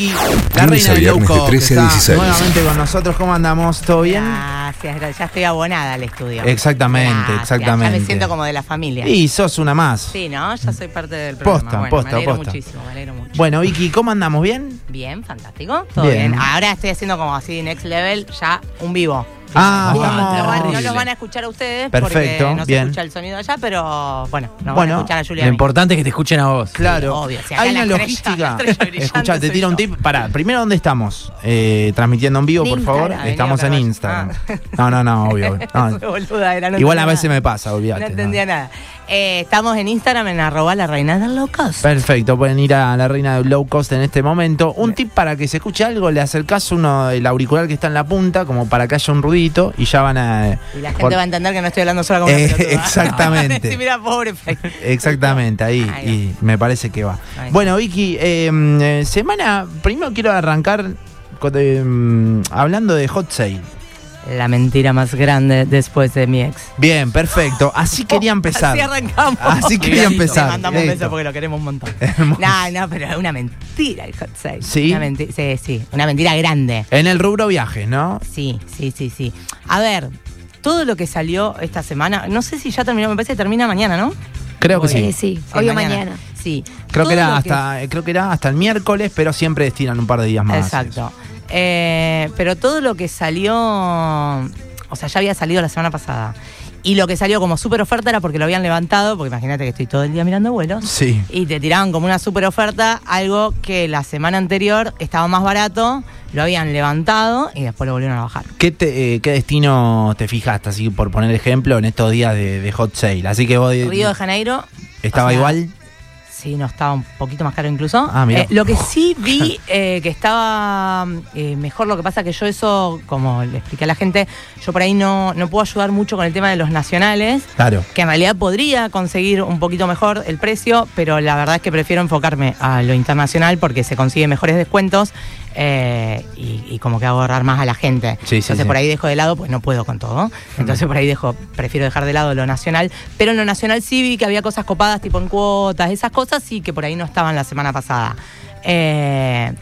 Vicky, la Lunes reina de cost, 13 a está 16. nuevamente con nosotros. ¿Cómo andamos? ¿Todo bien? Gracias, gracias. Ya estoy abonada al estudio. Exactamente, Gracias, exactamente. Ya me siento como de la familia. Y sos una más. Sí, ¿no? Ya soy parte del programa. Posta, bueno, posta, me alegro posta. muchísimo, me alegro mucho. Bueno, Vicky, ¿cómo andamos? ¿Bien? Bien, fantástico. Todo Bien. bien. Ahora estoy haciendo como así, next level, ya un vivo. Ah, No, estamos- no van- no los van a escuchar a ustedes Perfecto, porque no se bien. escucha el sonido allá, pero bueno, nos Bueno, van a escuchar a Julia. Lo a importante es que te escuchen a vos. Claro. obvio, si Hay una logística. Escucha, te tiro un tip. Pará, primero, ¿dónde estamos? Eh, transmitiendo en vivo, por favor. Instagram. Estamos en Instagram. para No, no, no, obvio. No. Boluda, era, no Igual a veces nada. me pasa, olvídate. No no. entendía nada. Eh, estamos en Instagram en arroba la reina del low cost. Perfecto, pueden ir a la reina del low cost en este momento. Un tip para que se escuche algo, le acercás uno el auricular que está en la punta, como para que haya un ruidito, y ya van a. Y la gente por- va a entender que no estoy hablando sola con Eh, exactamente. mira, pobre. Exactamente, ahí. Ahí Y me parece que va. Bueno, Vicky, eh, eh, semana. Primero quiero arrancar con, mm, hablando de Hot Sale. La mentira más grande después de mi ex. Bien, perfecto. Así quería empezar. Así arrancamos. Así quería empezar. Le mandamos un Listo. beso porque lo queremos un montón. Hermoso. No, no, pero es una mentira el hot sale. ¿Sí? Una menti- sí, sí. Una mentira grande. En el rubro viajes, ¿no? Sí, sí, sí, sí. A ver, todo lo que salió esta semana, no sé si ya terminó, me parece que termina mañana, ¿no? Creo que sí. Sí, sí, hoy o mañana. Sí. Creo que Todo era lo hasta, eh, creo que era hasta el miércoles, pero siempre destinan un par de días más. Exacto. Eh, pero todo lo que salió, o sea, ya había salido la semana pasada. Y lo que salió como súper oferta era porque lo habían levantado, porque imagínate que estoy todo el día mirando vuelos. Sí. Y te tiraban como una súper oferta, algo que la semana anterior estaba más barato, lo habían levantado y después lo volvieron a bajar. ¿Qué, te- eh, ¿Qué destino te fijaste, así por poner ejemplo, en estos días de, de Hot Sale? Así que vos. Río de Janeiro. ¿Estaba o sea, igual? Sí, no estaba un poquito más caro incluso. Ah, mirá. Eh, lo que sí vi eh, que estaba eh, mejor, lo que pasa que yo eso, como le expliqué a la gente, yo por ahí no, no puedo ayudar mucho con el tema de los nacionales, Claro. que en realidad podría conseguir un poquito mejor el precio, pero la verdad es que prefiero enfocarme a lo internacional porque se consigue mejores descuentos eh, y, y como que hago ahorrar más a la gente. Sí, sí, Entonces sí. por ahí dejo de lado, pues no puedo con todo. Entonces por ahí dejo, prefiero dejar de lado lo nacional. Pero en lo nacional sí vi que había cosas copadas, tipo en cuotas, esas cosas sí que por ahí no estaban la semana pasada. Eh,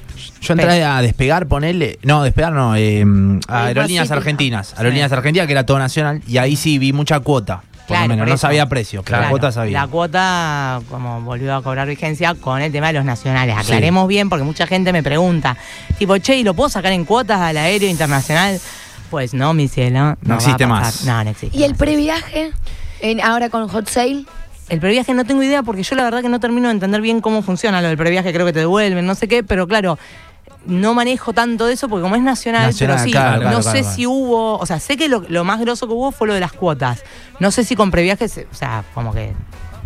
Yo entré a despegar, ponerle. No, despegar no, eh, a Aerolíneas. Argentinas. Aerolíneas Argentinas, que era todo nacional, y ahí sí vi mucha cuota. Por Claro, lo menos. por No eso. sabía precio, pero la cuota sabía. La cuota, como volvió a cobrar vigencia con el tema de los nacionales. Aclaremos bien, porque mucha gente me pregunta, tipo, che, ¿y lo puedo sacar en cuotas al aéreo internacional? Pues no, mi cielo. No a existe más. No, no existe. ¿Y el previaje? En, ahora con Hot Sale. El previaje no tengo idea porque yo la verdad que no termino de entender bien cómo funciona lo del previaje, creo que te devuelven, no sé qué, pero claro, no manejo tanto de eso porque como es nacional, Nacional, pero sí, claro, no claro, sé claro, si hubo, o sea, sé que lo, lo más grosso que hubo fue lo de las cuotas. No sé si con previaje, se- o sea, como que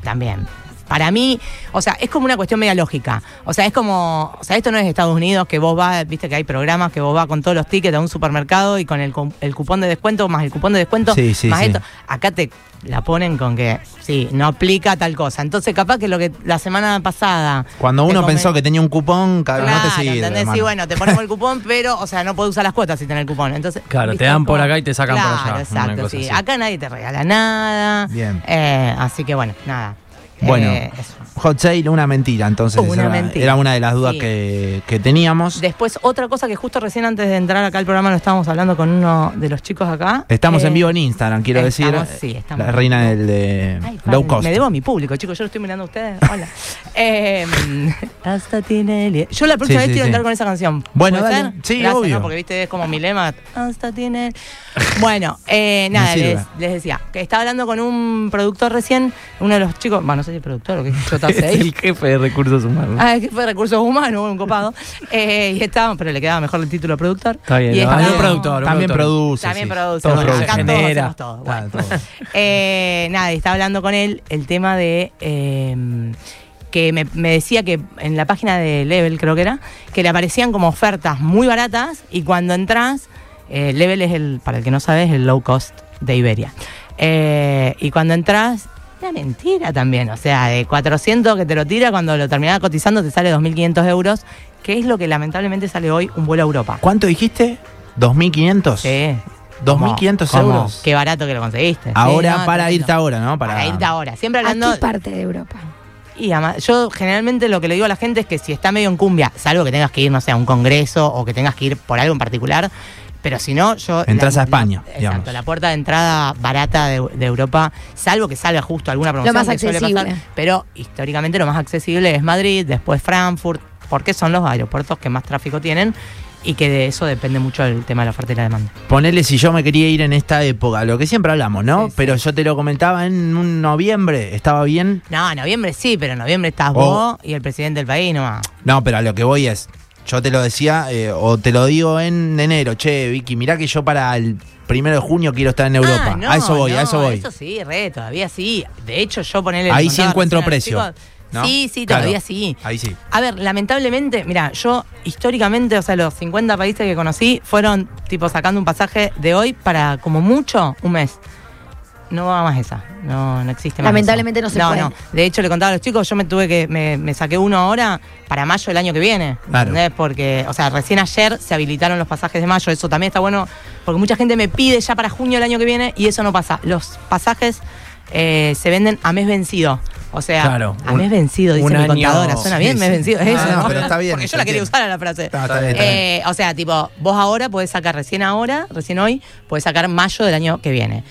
también. Para mí, o sea, es como una cuestión media lógica. O sea, es como, o sea, esto no es Estados Unidos que vos vas, viste que hay programas que vos vas con todos los tickets a un supermercado y con el, cu- el cupón de descuento más el cupón de descuento Sí, sí, más sí. esto. Acá te la ponen con que sí, no aplica tal cosa. Entonces, capaz que lo que la semana pasada. Cuando uno comen- pensó que tenía un cupón, Claro, no te sigue. ¿entendés? Sí, bueno, te ponemos el cupón, pero, o sea, no puedes usar las cuotas si tenés el cupón. Entonces, Claro, te dan por acá y te sacan por allá, Exacto, sí. así. Acá nadie te regala nada. Bien. Eh, así que bueno, nada. Bueno, Eh. Hot Sale, una mentira, entonces. Una era, mentira. era una de las dudas Sí. que, que teníamos. Después, otra cosa que justo recién antes de entrar acá al programa lo estábamos hablando con uno de los chicos acá. Estamos Eh, en vivo en Instagram, quiero estamos, decir. sí, estamos La en reina vivo. del de Ay, low cost. Me debo a mi público, chicos. Yo lo estoy mirando a ustedes. Hola. Eh, hasta Tinelli. Yo la próxima Sí, vez sí, quiero sí. entrar con esa canción. Bueno, ¿Puede dale. ser? Sí, Gracias, obvio. ¿no? Porque viste, es como mi lema. Hasta Tinelli. Bueno, eh, nada, les, les decía que estaba hablando con un productor recién, uno de los chicos, bueno, no sé es productor o qué, te Es el jefe de recursos humanos. Ah, es que fue recursos humanos, un copado. Eh, y estábamos, pero le quedaba mejor el título productor. Está bien, Y no, estábamos- un productor, También productor. produce. También sí. produce. Bueno, acá todos hacemos todo. Claro, Bueno. todo. Eh, nada, y estaba hablando con él el tema de eh, que me, me decía que en la página de Level, creo que era, que le aparecían como ofertas muy baratas y cuando entras, eh, Level es el, para el que no sabe, es el low cost de Iberia. Eh, y cuando entras, era mentira también, o sea, de 400 que te lo tira, cuando lo terminaba cotizando te sale 2.500 euros, que es lo que lamentablemente sale hoy un vuelo a Europa. ¿Cuánto dijiste? ¿2.500? Sí. 2.500 ¿Cómo? euros. Qué barato que lo conseguiste. Ahora, Sí, no, para irte ahora, ¿no? Para, Para, irte ahora. Siempre ¿A hablando. qué parte de Europa? Y ama- yo generalmente lo que le digo a la gente es que si está medio en cumbia, salvo que tengas que ir, no sé, a un congreso o que tengas que ir por algo en particular, pero si no, yo... Entras a España, Exacto, digamos. la puerta de entrada barata de, de Europa, salvo que salga justo alguna promoción más que suele accesible. pasar, pero históricamente lo más accesible es Madrid, después Frankfurt, porque son los aeropuertos que más tráfico tienen y que de eso depende mucho el tema de la oferta y la demanda. Ponele si yo me quería ir en esta época, lo que siempre hablamos, ¿no? Sí, sí. Pero yo te lo comentaba en un noviembre, ¿estaba bien? No, en noviembre sí, pero en noviembre estás Oh. vos y el presidente del país nomás. No, pero a lo que voy es, yo te lo decía, eh, o te lo digo en enero, che, Vicky, mirá que yo para el primero de junio quiero estar en Europa. Ah, no, a eso voy, a no, eso voy. Eso sí, re, todavía sí. De hecho, yo ponerle. Ahí sí encuentro precio, ¿no? Sí, sí, Claro. todavía sí. Ahí sí. A ver, lamentablemente, mira, yo históricamente, o sea, los 50 países que conocí fueron tipo sacando un pasaje de hoy para como mucho un mes. No va más esa, no, no existe más. Lamentablemente eso. no se no, puede. No, De hecho, le contaba a los chicos, yo me tuve que, me, me saqué uno ahora para mayo del año que viene. Claro. ¿entendés? Porque, o sea, recién ayer se habilitaron los pasajes de mayo, eso también está bueno, porque mucha gente me pide ya para junio del año que viene y eso no pasa. Los pasajes eh, se venden a mes vencido. O sea, Claro, a un- mes vencido, dice mi año- contadora. Suena Sí, bien, mes sí. vencido. Es Ah, eso, no, ¿no? pero está bien, Porque yo la quería usar a la frase. Está- está bien, está bien. Eh, o sea, tipo, vos ahora podés sacar recién ahora, recién hoy, podés sacar mayo del año que viene.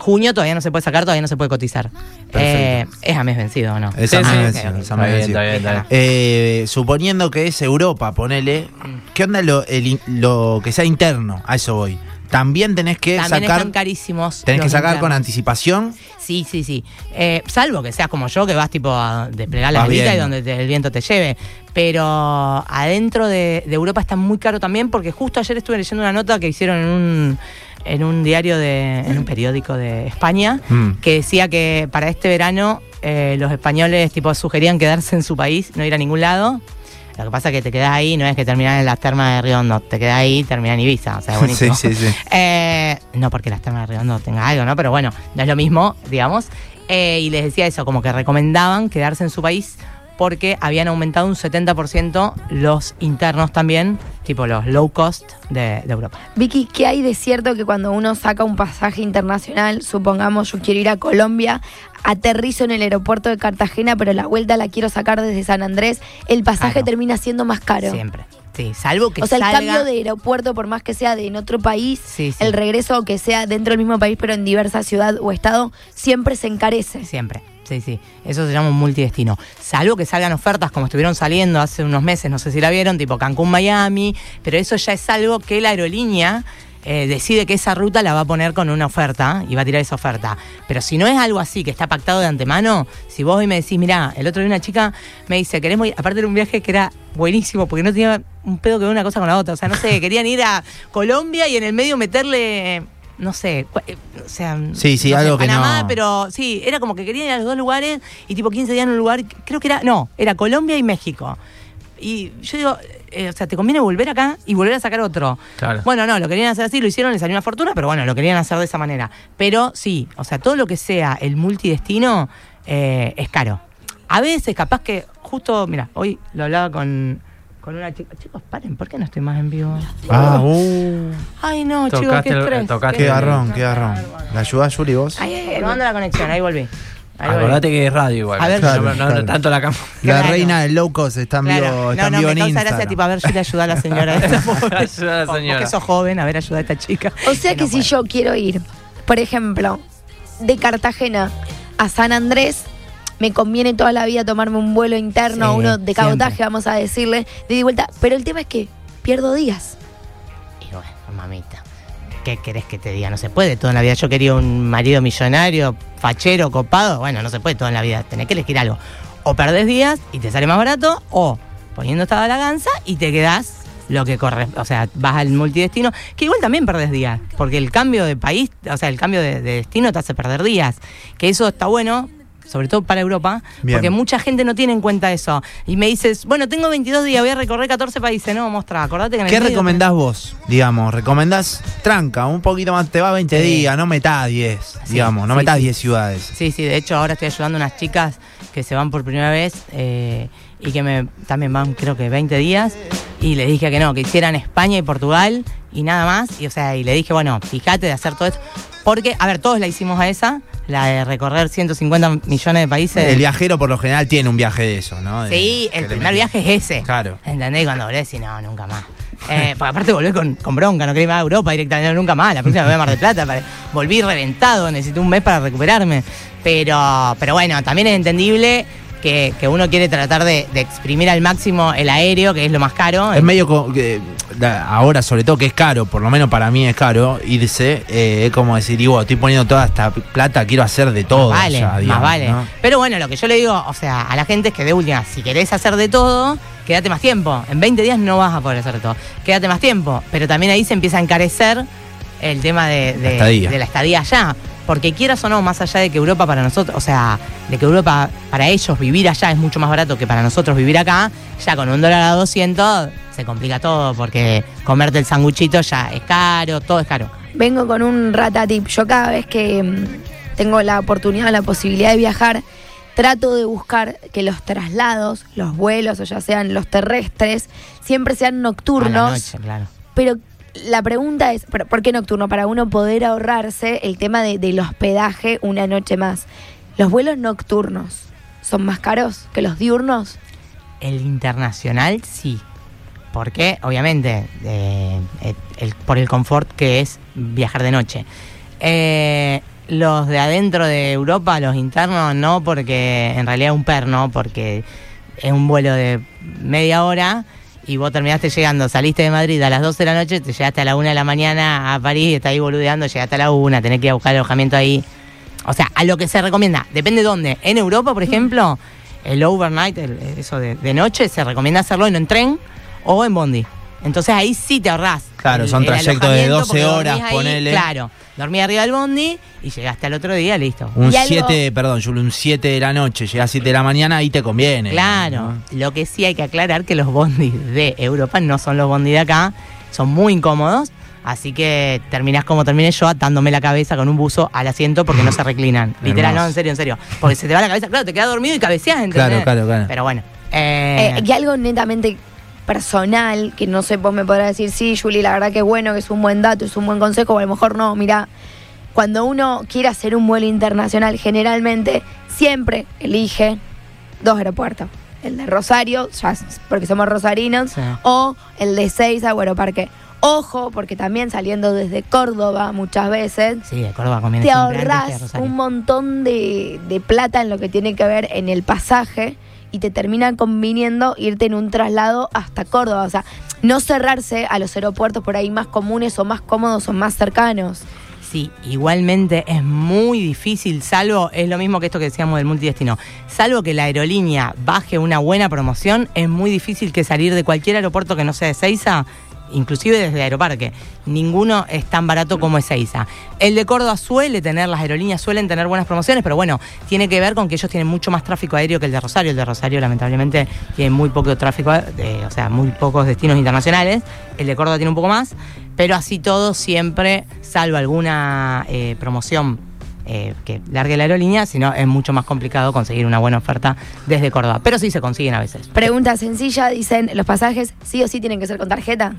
Junio todavía no se puede sacar, todavía no se puede cotizar. Eh, es a mes vencido, ¿o no? Es a mes vencido, es a mes Está bien, vencido. está bien, está bien. Eh, suponiendo que es Europa, ponele, ¿qué onda lo, el in- lo que sea interno? A eso voy. También tenés que También sacar, están carísimos. tenés que sacar con anticipación. Sí, sí, sí. Eh, salvo que seas como yo, que vas tipo a desplegar la velita y donde te- el viento te lleve. Pero adentro de, de Europa está muy caro también, porque justo ayer estuve leyendo una nota que hicieron en un, en un diario de, en un periódico de España, Mm. que decía que para este verano eh, los españoles tipo sugerían quedarse en su país, no ir a ningún lado. Lo que pasa es que te quedás ahí, no es que terminás en las termas de Riondo, te quedás ahí y terminás en Ibiza, o sea, es buenísimo. Sí, sí, sí. Eh, no porque las termas de Redondo tenga algo, ¿no? Pero bueno, no es lo mismo, digamos. Eh, y les decía eso, como que recomendaban quedarse en su país porque habían aumentado un 70% los internos también, tipo los low cost de, de Europa. Vicky, ¿qué hay de cierto que cuando uno saca un pasaje internacional, supongamos yo quiero ir a Colombia, aterrizo en el aeropuerto de Cartagena, pero la vuelta la quiero sacar desde San Andrés, el pasaje Claro. termina siendo más caro? Siempre. Sí, salvo que O sea, el cambio de aeropuerto, por más que sea de en otro país, Sí, sí. el regreso que sea dentro del mismo país, pero en diversa ciudad o estado, siempre se encarece. Siempre. Sí, sí. Eso se llama un multidestino. Salvo que salgan ofertas como estuvieron saliendo hace unos meses, no sé si la vieron, tipo Cancún, Miami, pero eso ya es algo que la aerolínea eh, decide que esa ruta la va a poner con una oferta y va a tirar esa oferta. Pero si no es algo así que está pactado de antemano, si vos hoy me decís, mirá, el otro día una chica me dice, queremos ir, aparte de un viaje que era buenísimo, porque no tenía un pedo que ver una cosa con la otra. O sea, no sé, querían ir a Colombia y en el medio meterle. No sé, eh, o sea, Sí, sí, no sé, algo que Panamá, no- pero sí, era como que querían ir a los dos lugares y tipo 15 días en un lugar, creo que era, no, era Colombia y México. Y yo digo, eh, o sea, te conviene volver acá y volver a sacar otro. Claro. Bueno, no, lo querían hacer así, lo hicieron, les salió una fortuna, pero bueno, lo querían hacer de esa manera. Pero sí, o sea, todo lo que sea el multidestino eh, es caro. A veces, capaz que, justo, mira, hoy lo hablaba con, con una chica. Chicos, paren, ¿por qué no estoy más en vivo? Ah, uh, Ay, no, chicos, qué estrés. tocaste qué garrón, qué garrón. ¿La ayudás, Juli, vos? Ay, ay, ay, Probando la conexión, ahí volví. Ahí volví. Acordate que es radio igual. A ver. no, Claro, no- no claro. tanto la cámara. La Claro. reina del low cost está en vivo, está No, en no, vivo me en causa tipo, a ver, yo le ayuda a la señora. Ayuda a la señora. que sos joven, a ver, ayuda a esta chica. O sea que no si puede. yo quiero ir, por ejemplo, de Cartagena a San Andrés, me conviene toda la vida tomarme un vuelo interno, Sí, uno de cabotaje, siempre. vamos a decirle, de ida vuelta. Pero el tema es que pierdo días. Y bueno, mamita, ¿qué querés que te diga? No se puede todo en la vida. Yo quería un marido millonario, fachero, copado. Bueno, no se puede todo en la vida. Tenés que elegir algo. O perdés días y te sale más barato, o poniendo esta balanza y te quedás lo que corre. O sea, vas al multidestino, que igual también perdés días. Porque el cambio de país, o sea, el cambio de, de destino te hace perder días. Que eso está bueno. Sobre todo para Europa, Bien. porque mucha gente no tiene en cuenta eso. Y me dices, bueno, tengo 22 días, voy a recorrer 14 países. No, mostra, acordate que en el ¿Qué recomendás vos? Digamos, recomendás tranca, un poquito más, te va 20 Sí. días, no metás 10, Sí, digamos, no sí, metás sí. 10 ciudades. Sí, sí, de hecho ahora estoy ayudando a unas chicas que se van por primera vez eh, y que me también van creo que 20 días y les dije que no, que hicieran España y Portugal, y nada más. Y, o sea, y le dije, bueno, fíjate de hacer todo esto. Porque, a ver, todos la hicimos a esa, la de recorrer 150 millones de países. El viajero por lo general tiene un viaje de eso, ¿no? De- Sí, el le primer viaje es ese. Claro. ¿Entendés? Cuando volvés y no, nunca más. Eh, porque aparte volví con, con bronca, no quería ir más a Europa directamente, nunca más. La próxima voy a Mar del Plata. para- volví reventado, necesité un mes para recuperarme. Pero, pero bueno, también es entendible que, que uno quiere tratar de, de exprimir al máximo el aéreo, que es lo más caro. Es medio que ahora sobre todo que es caro, por lo menos para mí es caro irse, eh, es como decir, bueno, estoy poniendo toda esta plata, quiero hacer de todo. Más vale, ya, más vale. ¿no? Pero bueno, lo que yo le digo, o sea, a la gente es que de última, si querés hacer de todo, quédate más tiempo. En 20 días no vas a poder hacer de todo. Quédate más tiempo. Pero también ahí se empieza a encarecer el tema de, de- La estadía. de la estadía allá. Porque quieras o no, más allá de que Europa para nosotros, o sea, de que Europa para ellos vivir allá es mucho más barato que para nosotros vivir acá, ya con un dólar a 200 se complica todo porque comerte el sanguchito ya es caro, todo es caro. Vengo con un ratatip. Yo cada vez que mm, tengo la oportunidad, la posibilidad de viajar, trato de buscar que los traslados, los vuelos o ya sean los terrestres, siempre sean A la nocturnos. noche, claro. Pero la pregunta es, ¿por por qué nocturno? Para uno poder ahorrarse el tema de, del hospedaje una noche más. ¿Los vuelos nocturnos son más caros que los diurnos? El internacional sí. Porque, obviamente, eh, eh, por el confort que es viajar de noche. Eh, los de adentro de Europa, los internos, no, porque en realidad es un perno, porque es un vuelo de media hora y vos terminaste llegando, saliste de Madrid a las 12 de la noche, te llegaste a la 1 de la mañana a París y estás ahí boludeando, llegaste a la 1, tenés que ir a buscar alojamiento ahí. O sea, a lo que se recomienda, depende de dónde. En Europa, por ejemplo, el overnight, el- eso de, de noche, se recomienda hacerlo en, en tren o en bondi. Entonces ahí sí te ahorrás. Claro, el- son trayectos de alojamiento 12 porque horas, ahí, ponele. Claro, dormí arriba del bondi y llegaste al otro día, listo. Un Y algo- 7, perdón, Julio, un 7 de la noche, llega a 7 de la mañana, ahí te conviene. Claro, ¿no? lo que sí hay que aclarar que los bondis de Europa no son los bondis de acá, son muy incómodos, así que terminás como terminé yo atándome la cabeza con un buzo al asiento porque no se reclinan. Literal, no, en serio, en serio. Porque se te va la cabeza, claro, te quedas dormido y cabeceás, ¿entendés? Claro, claro, claro. Pero bueno. eh, Eh, y algo netamente personal, que no sé, vos me podrás decir, sí, Juli, la verdad que es bueno, que es un buen dato, es un buen consejo, o a lo mejor no, mira, cuando uno quiere hacer un vuelo internacional, generalmente siempre elige dos aeropuertos. El de Rosario, ya porque somos rosarinos, Sí. o el de Seiza o Aeroparque. Ojo, porque también saliendo desde Córdoba muchas veces, sí, de Córdoba conviene te ahorras un montón de, de plata en lo que tiene que ver en el pasaje y te termina conviniendo irte en un traslado hasta Córdoba. O sea, no cerrarse a los aeropuertos por ahí más comunes o más cómodos o más cercanos. Sí, igualmente es muy difícil, salvo, es lo mismo que esto que decíamos del multidestino, salvo que la aerolínea baje una buena promoción, es muy difícil que salir de cualquier aeropuerto que no sea de Seiza, inclusive desde Aeroparque, ninguno es tan barato como es Seiza. El de Córdoba suele tener, las aerolíneas suelen tener buenas promociones, pero bueno, tiene que ver con que ellos tienen mucho más tráfico aéreo que el de Rosario. El de Rosario lamentablemente tiene muy poco tráfico, eh, o sea, muy pocos destinos internacionales. El de Córdoba tiene un poco más, pero así todo siempre, salvo alguna eh, promoción eh, que largue la aerolínea, sino es mucho más complicado conseguir una buena oferta desde Córdoba. Pero sí se consiguen a veces. Pregunta sencilla, dicen, ¿los pasajes sí o sí tienen que ser con tarjeta?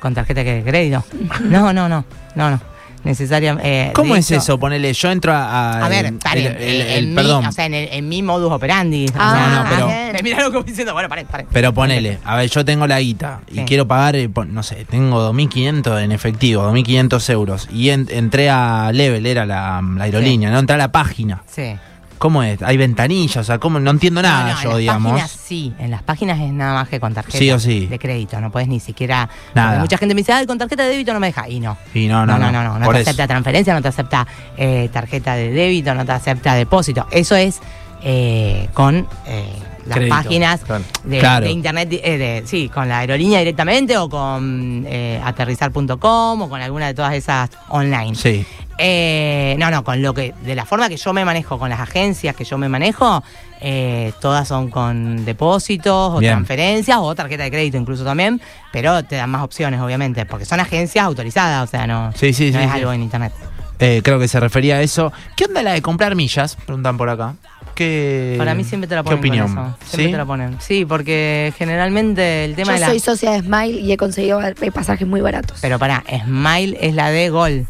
¿Con tarjeta de crédito? No, no, no, no, no. Necesaria. eh, ¿Cómo es hecho- eso? Ponele, yo entro a. A ver, el- paren, el- el- en, el- mi, perdón. o sea, en, mi modus operandi. Ah, sea, no, pero- bien. Me miraron como diciendo, bueno, paren, paren. Pero ponele, a ver, yo tengo la guita y Sí. quiero pagar, eh, no sé, tengo 2.500 en efectivo, 2.500 euros. Y en- entré a Level, era la, la aerolínea, ¿no? Entré a la página. Sí. ¿Cómo es? Hay ventanillas, o sea, ¿cómo? No entiendo nada No, no, en yo, las digamos. páginas sí, en las páginas es nada más que con tarjeta Sí o sí. de crédito, no puedes ni siquiera. Nada. Mucha gente me dice, ah, con tarjeta de débito no me deja. Y no. Y no, no, no, no, no, no, te acepta transferencia, no te acepta eh, tarjeta de débito, no te acepta depósito. Eso es eh, con eh, las Crédito, páginas claro. de, Claro. de internet, eh, de- sí, con la aerolínea directamente o con eh, aterrizar.com o con alguna de todas esas online. Sí. Eh, no, no, con lo que, de la forma que yo me manejo, con las agencias que yo me manejo, eh, todas son con depósitos o Bien. transferencias o tarjeta de crédito incluso también, pero te dan más opciones, obviamente, porque son agencias autorizadas, o sea, no, Sí, sí, no sí, es sí. algo en internet. Eh, creo que se refería a eso. ¿Qué onda la de comprar millas? Preguntan por acá. ¿Qué, Para mí siempre te la ponen ¿Qué opinión? con eso. Siempre ¿Sí? te la ponen. Sí, porque generalmente el tema Yo de la... soy socia de Smile y he conseguido eh, pasajes muy baratos. Pero para, Smile es la de Gol.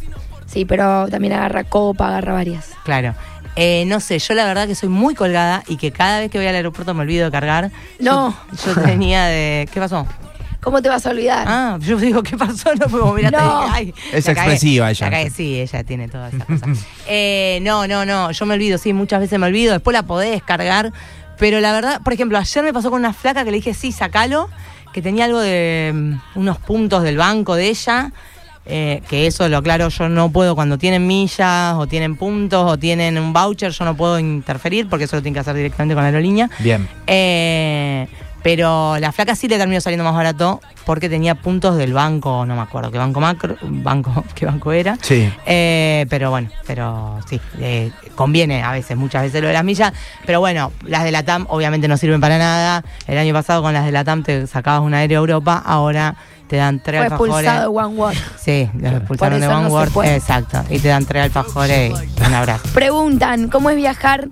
Sí, pero también agarra copa, agarra varias. Claro. Eh, no sé, yo la verdad que soy muy colgada y que cada vez que voy al aeropuerto me olvido de cargar. No. Yo, yo tenía de. ¿Qué pasó? ¿Cómo te vas a olvidar? Ah, yo digo, ¿qué pasó? No puedo mirar. No. Es la cagué, expresiva ella. la cagué, sí, ella tiene todas esas cosas. Eh, no, no, no, yo me olvido, sí, muchas veces me olvido. Después la podés cargar. Pero la verdad, por ejemplo, ayer me pasó con una flaca que le dije, sí, sacalo, que tenía algo de mm, unos puntos del banco de ella. Eh, que eso lo aclaro, yo no puedo cuando tienen millas o tienen puntos o tienen un voucher, yo no puedo interferir porque eso lo tienen que hacer directamente con la aerolínea. Bien. Eh, pero la flaca sí le terminó saliendo más barato porque tenía puntos del banco, no me acuerdo qué banco macro, banco, qué banco era. Sí. Eh, pero bueno, pero sí, eh, conviene a veces, muchas veces lo de las millas. Pero bueno, las de la TAM obviamente no sirven para nada. El año pasado con las de la TAM te sacabas un aéreo a Europa, ahora te dan tres Fue alfajores. expulsado One World. Sí, los expulsaron de no Vanguard. puede. Exacto. Y te dan tres alfajores y un abrazo. Preguntan, ¿cómo es viajar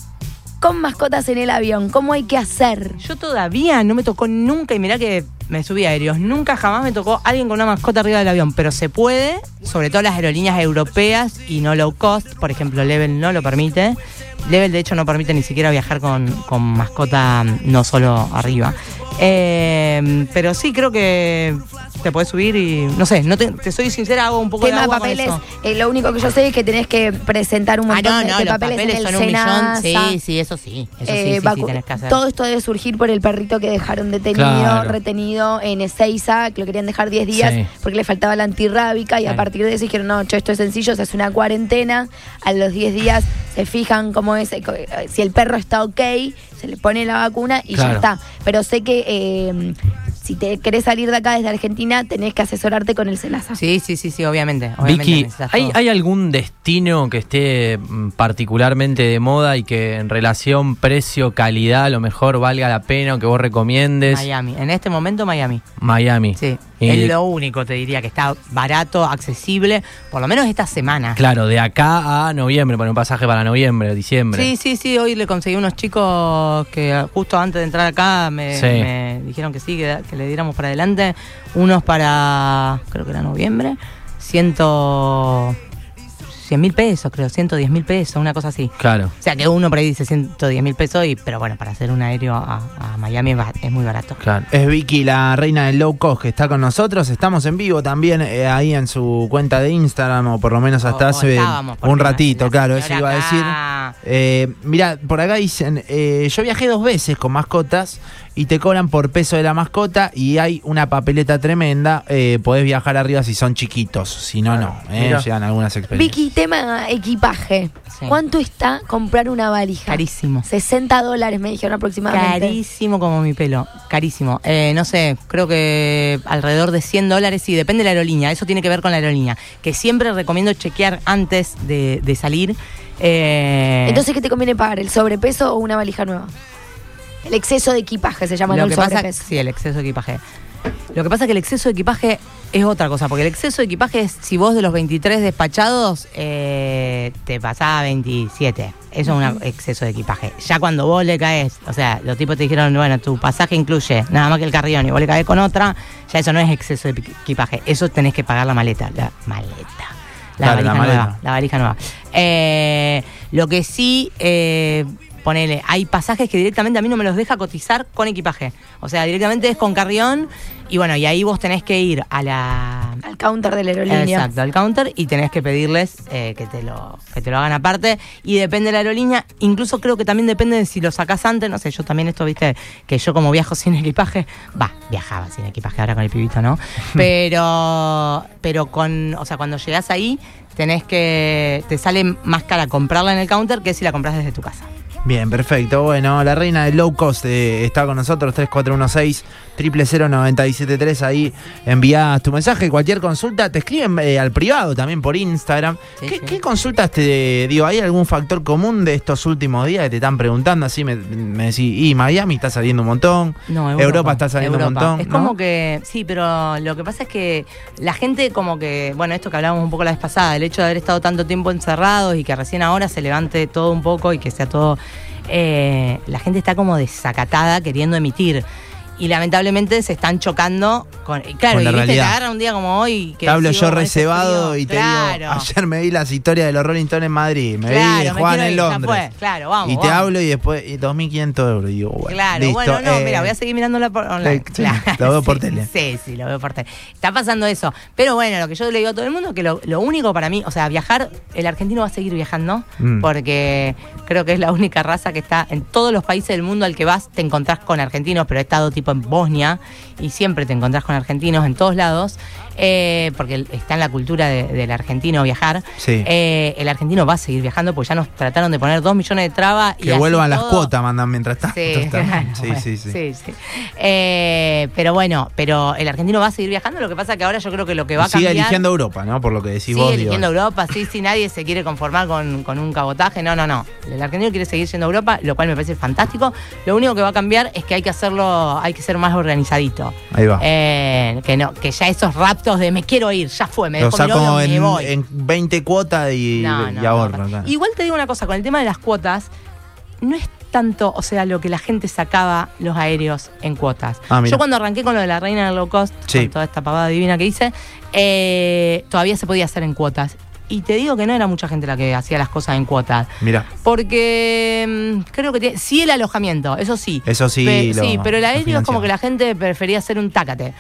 con mascotas en el avión? ¿Cómo hay que hacer? Yo todavía no me tocó nunca, y mirá que me subí a aéreos, nunca jamás me tocó alguien con una mascota arriba del avión, pero se puede, sobre todo las aerolíneas europeas y no low cost, por ejemplo, Level no lo permite. Level de hecho no permite ni siquiera viajar con, con mascota no solo arriba. Eh, pero sí creo que te puedes subir y no sé, no te, te soy sincera, hago un poco de Tema agua con papeles, eso. eh, lo único que yo sé es que tenés que presentar un Ah, montón no, de, no, de los papeles, papeles en el son un millón. Sí, sí, eso sí. Eso Eh, sí, sí, sí, vacu- tenés que hacer. todo esto debe surgir por el perrito que dejaron detenido, Claro. retenido en Ezeiza, que lo querían dejar 10 días Sí. porque le faltaba la antirrábica y a partir de eso dijeron, no, che, esto es sencillo, se hace una cuarentena, a los 10 días se fijan cómo es, eh, eh, si el perro está ok, se le pone la vacuna y ya está. Pero sé que eh, si te querés salir de acá desde Argentina, tenés que asesorarte con el Senasa. Sí, sí, sí, sí, obviamente. obviamente Vicky, ¿hay, todo. ¿hay algún destino que esté mm, particularmente de moda y que en relación precio-calidad a lo mejor valga la pena o que vos recomiendes? Miami. En este momento Miami. Miami. Sí. Y- Es lo único, te diría, que está barato, accesible, por lo menos esta semana. Claro, de acá a noviembre, poner un pasaje para noviembre, diciembre. Sí, sí, sí, hoy le conseguí unos chicos que justo antes de entrar acá me, Sí. me dijeron que sí, que, que le diéramos para adelante. Unos para, creo que era noviembre, ciento... 100 mil pesos, creo, 110 mil pesos, una cosa así. Claro. O sea que uno por ahí dice 110 mil pesos, y, pero bueno, para hacer un aéreo a, a Miami es muy barato. Claro. Es Vicky, la reina del low cost, que está con nosotros. Estamos en vivo también eh, ahí en su cuenta de Instagram, o por lo menos hasta O- o hace un ratito, la claro, eso iba a decir. Eh, mira, por acá dicen, eh, yo viajé dos veces con mascotas y te cobran por peso de la mascota y hay una papeleta tremenda. Eh, podés viajar arriba si son chiquitos, si no, no. Eh, llegan algunas experiencias. Vicky, tema equipaje. Sí. ¿Cuánto está comprar una valija? Carísimo. 60 dólares me dijeron aproximadamente. Carísimo como mi pelo, carísimo. Eh, no sé, creo que alrededor de 100 dólares, sí, depende de la aerolínea, eso tiene que ver con la aerolínea, que siempre recomiendo chequear antes de, de salir. Eh, Entonces, ¿qué te conviene pagar? ¿El sobrepeso o una valija nueva? El exceso de equipaje se llama, no lo el que pasa, sí, el exceso de equipaje. Lo que pasa es que el exceso de equipaje es otra cosa, porque el exceso de equipaje es si vos de los 23 despachados eh, te pasás a 27. Eso es un exceso de equipaje. Ya cuando vos le caes, o sea, los tipos te dijeron, bueno, tu pasaje incluye nada más que el carrión y vos le caes con otra, ya eso no es exceso de equipaje. Eso tenés que pagar la maleta. La maleta. La Claro, la valija maleta. nueva. La valija nueva. Eh, lo que sí, eh, ponele, hay pasajes que directamente a mí no me los deja cotizar con equipaje. O sea, directamente es con carrión y bueno, y ahí vos tenés que ir a la... Al counter de la aerolínea. Exacto, al counter y tenés que pedirles eh, que, te lo, que te lo hagan aparte. Y depende de la aerolínea, incluso creo que también depende de si lo sacás antes. No sé, yo también esto, viste, que yo como viajo sin equipaje, va, viajaba sin equipaje, ahora con el pibito, ¿no? Pero, pero con, o sea, cuando llegás ahí, tenés que, te sale más cara comprarla en el counter que si la compras desde tu casa. Bien, perfecto. Bueno, la reina del low cost eh, está con nosotros, 0973 ahí envías tu mensaje, cualquier consulta, te escriben eh, al privado también por Instagram. Sí, ¿Qué, sí. qué consultas te digo? ¿Hay algún factor común de estos últimos días que te están preguntando? Así me, me decís, y Miami está saliendo un montón, No, Europa, está saliendo un montón. Es ¿no? como que, sí, pero lo que pasa es que la gente como que, bueno, esto que hablábamos un poco la vez pasada, el hecho de haber estado tanto tiempo encerrados y que recién ahora se levante todo un poco y que sea todo, eh, la gente está como desacatada queriendo emitir. Y lamentablemente se están chocando con. Claro, Con la y viste, te agarra un día como hoy. Que Te hablo yo "Oh, hace reservado frío". y te Claro. digo, ayer me vi las historias de los Rolling Stones en Madrid, me Claro, vi Juan en ir, Londres. fue. Claro, vamos, y te hablo y después y 2.500 euros. Y digo, bueno, Claro, listo, bueno, no, eh, mira, voy a seguir mirándola por online. sí, Claro, lo veo por sí, tele. Sí, sí, lo veo por tele. Está pasando eso. Pero bueno, lo que yo le digo a todo el mundo es que lo, lo único para mí, o sea, viajar, el argentino va a seguir viajando, Mm. porque creo que es la única raza que está en todos los países del mundo al que vas, te encontrás con argentinos, pero he estado tipo en Bosnia y siempre te encontrás con argentinos en todos lados, eh, porque está en la cultura de- del argentino viajar. Sí. Eh, el argentino va a seguir viajando, porque ya nos trataron de poner dos millones de trabas. que vuelvan las todo- cuotas, mandan mientras tanto. Sí, claro, sí, bueno, sí, sí. sí, sí. Eh, pero bueno, pero el argentino va a seguir viajando. Lo que pasa que ahora yo creo que lo que va a Sigue cambiar. eligiendo Europa, ¿no? Por lo que decís Sigue vos. digo. eligiendo Europa, sí, sí, nadie se quiere conformar con, con un cabotaje. No, no, no. El argentino quiere seguir siendo Europa, lo cual me parece fantástico. Lo único que va a cambiar es que hay que hacerlo, hay que ser más organizadito. Ahí va. Eh, que no, que ya esos raptos de me quiero ir, ya fue, me Lo dejo mi saco me en, voy. en 20 cuotas y, No, y ahorro. no. Igual te digo una cosa, con el tema de las cuotas, no es tanto, o sea, lo que la gente sacaba los aéreos en cuotas. Ah. Yo cuando arranqué con lo de la reina del low cost, Sí. con toda esta pavada divina que hice, eh, todavía se podía hacer en cuotas. Y te digo que no era mucha gente la que hacía las cosas en cuotas. Mira, Porque mm, creo que tiene, sí el alojamiento, eso sí. eso sí. Pe- lo- sí, pero el aéreo es como que la gente prefería hacer un tácate.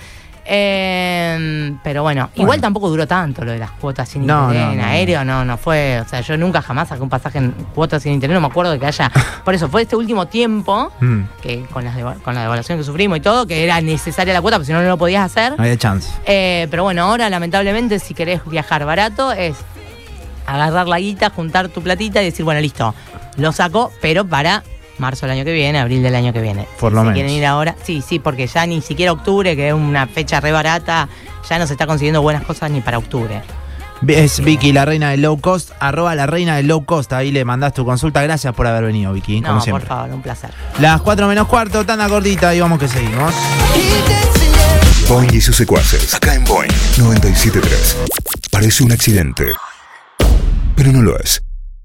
Eh, pero bueno, igual tampoco duró tanto lo de las cuotas sin No, interés no, en no, aéreo, no, no fue, o sea, yo nunca jamás saqué un pasaje en cuotas sin interés, no me acuerdo de que haya. Por eso fue este último tiempo Mm, que con, las con la devaluación que sufrimos y todo, que era necesaria la cuota, porque si no no lo podías hacer. no había chance. Eh, pero bueno, ahora lamentablemente si querés viajar barato es agarrar la guita, juntar tu platita y decir, bueno, listo, lo saco, pero para marzo del año que viene, abril del año que viene. Por Si lo se menos. quieren ir ahora, sí, sí, porque ya ni siquiera octubre, que es una fecha re barata, ya no se está consiguiendo buenas cosas ni para octubre. Es Vicky, la reina del low cost, arroba la reina del low cost. Ahí le mandás tu consulta. Gracias por haber venido, Vicky, No, como por siempre. favor, un placer. Las 4 menos cuarto, tanda cortita y vamos que seguimos. Boing y sus secuaces. Acá en Boing 973. Parece un accidente, pero no lo es.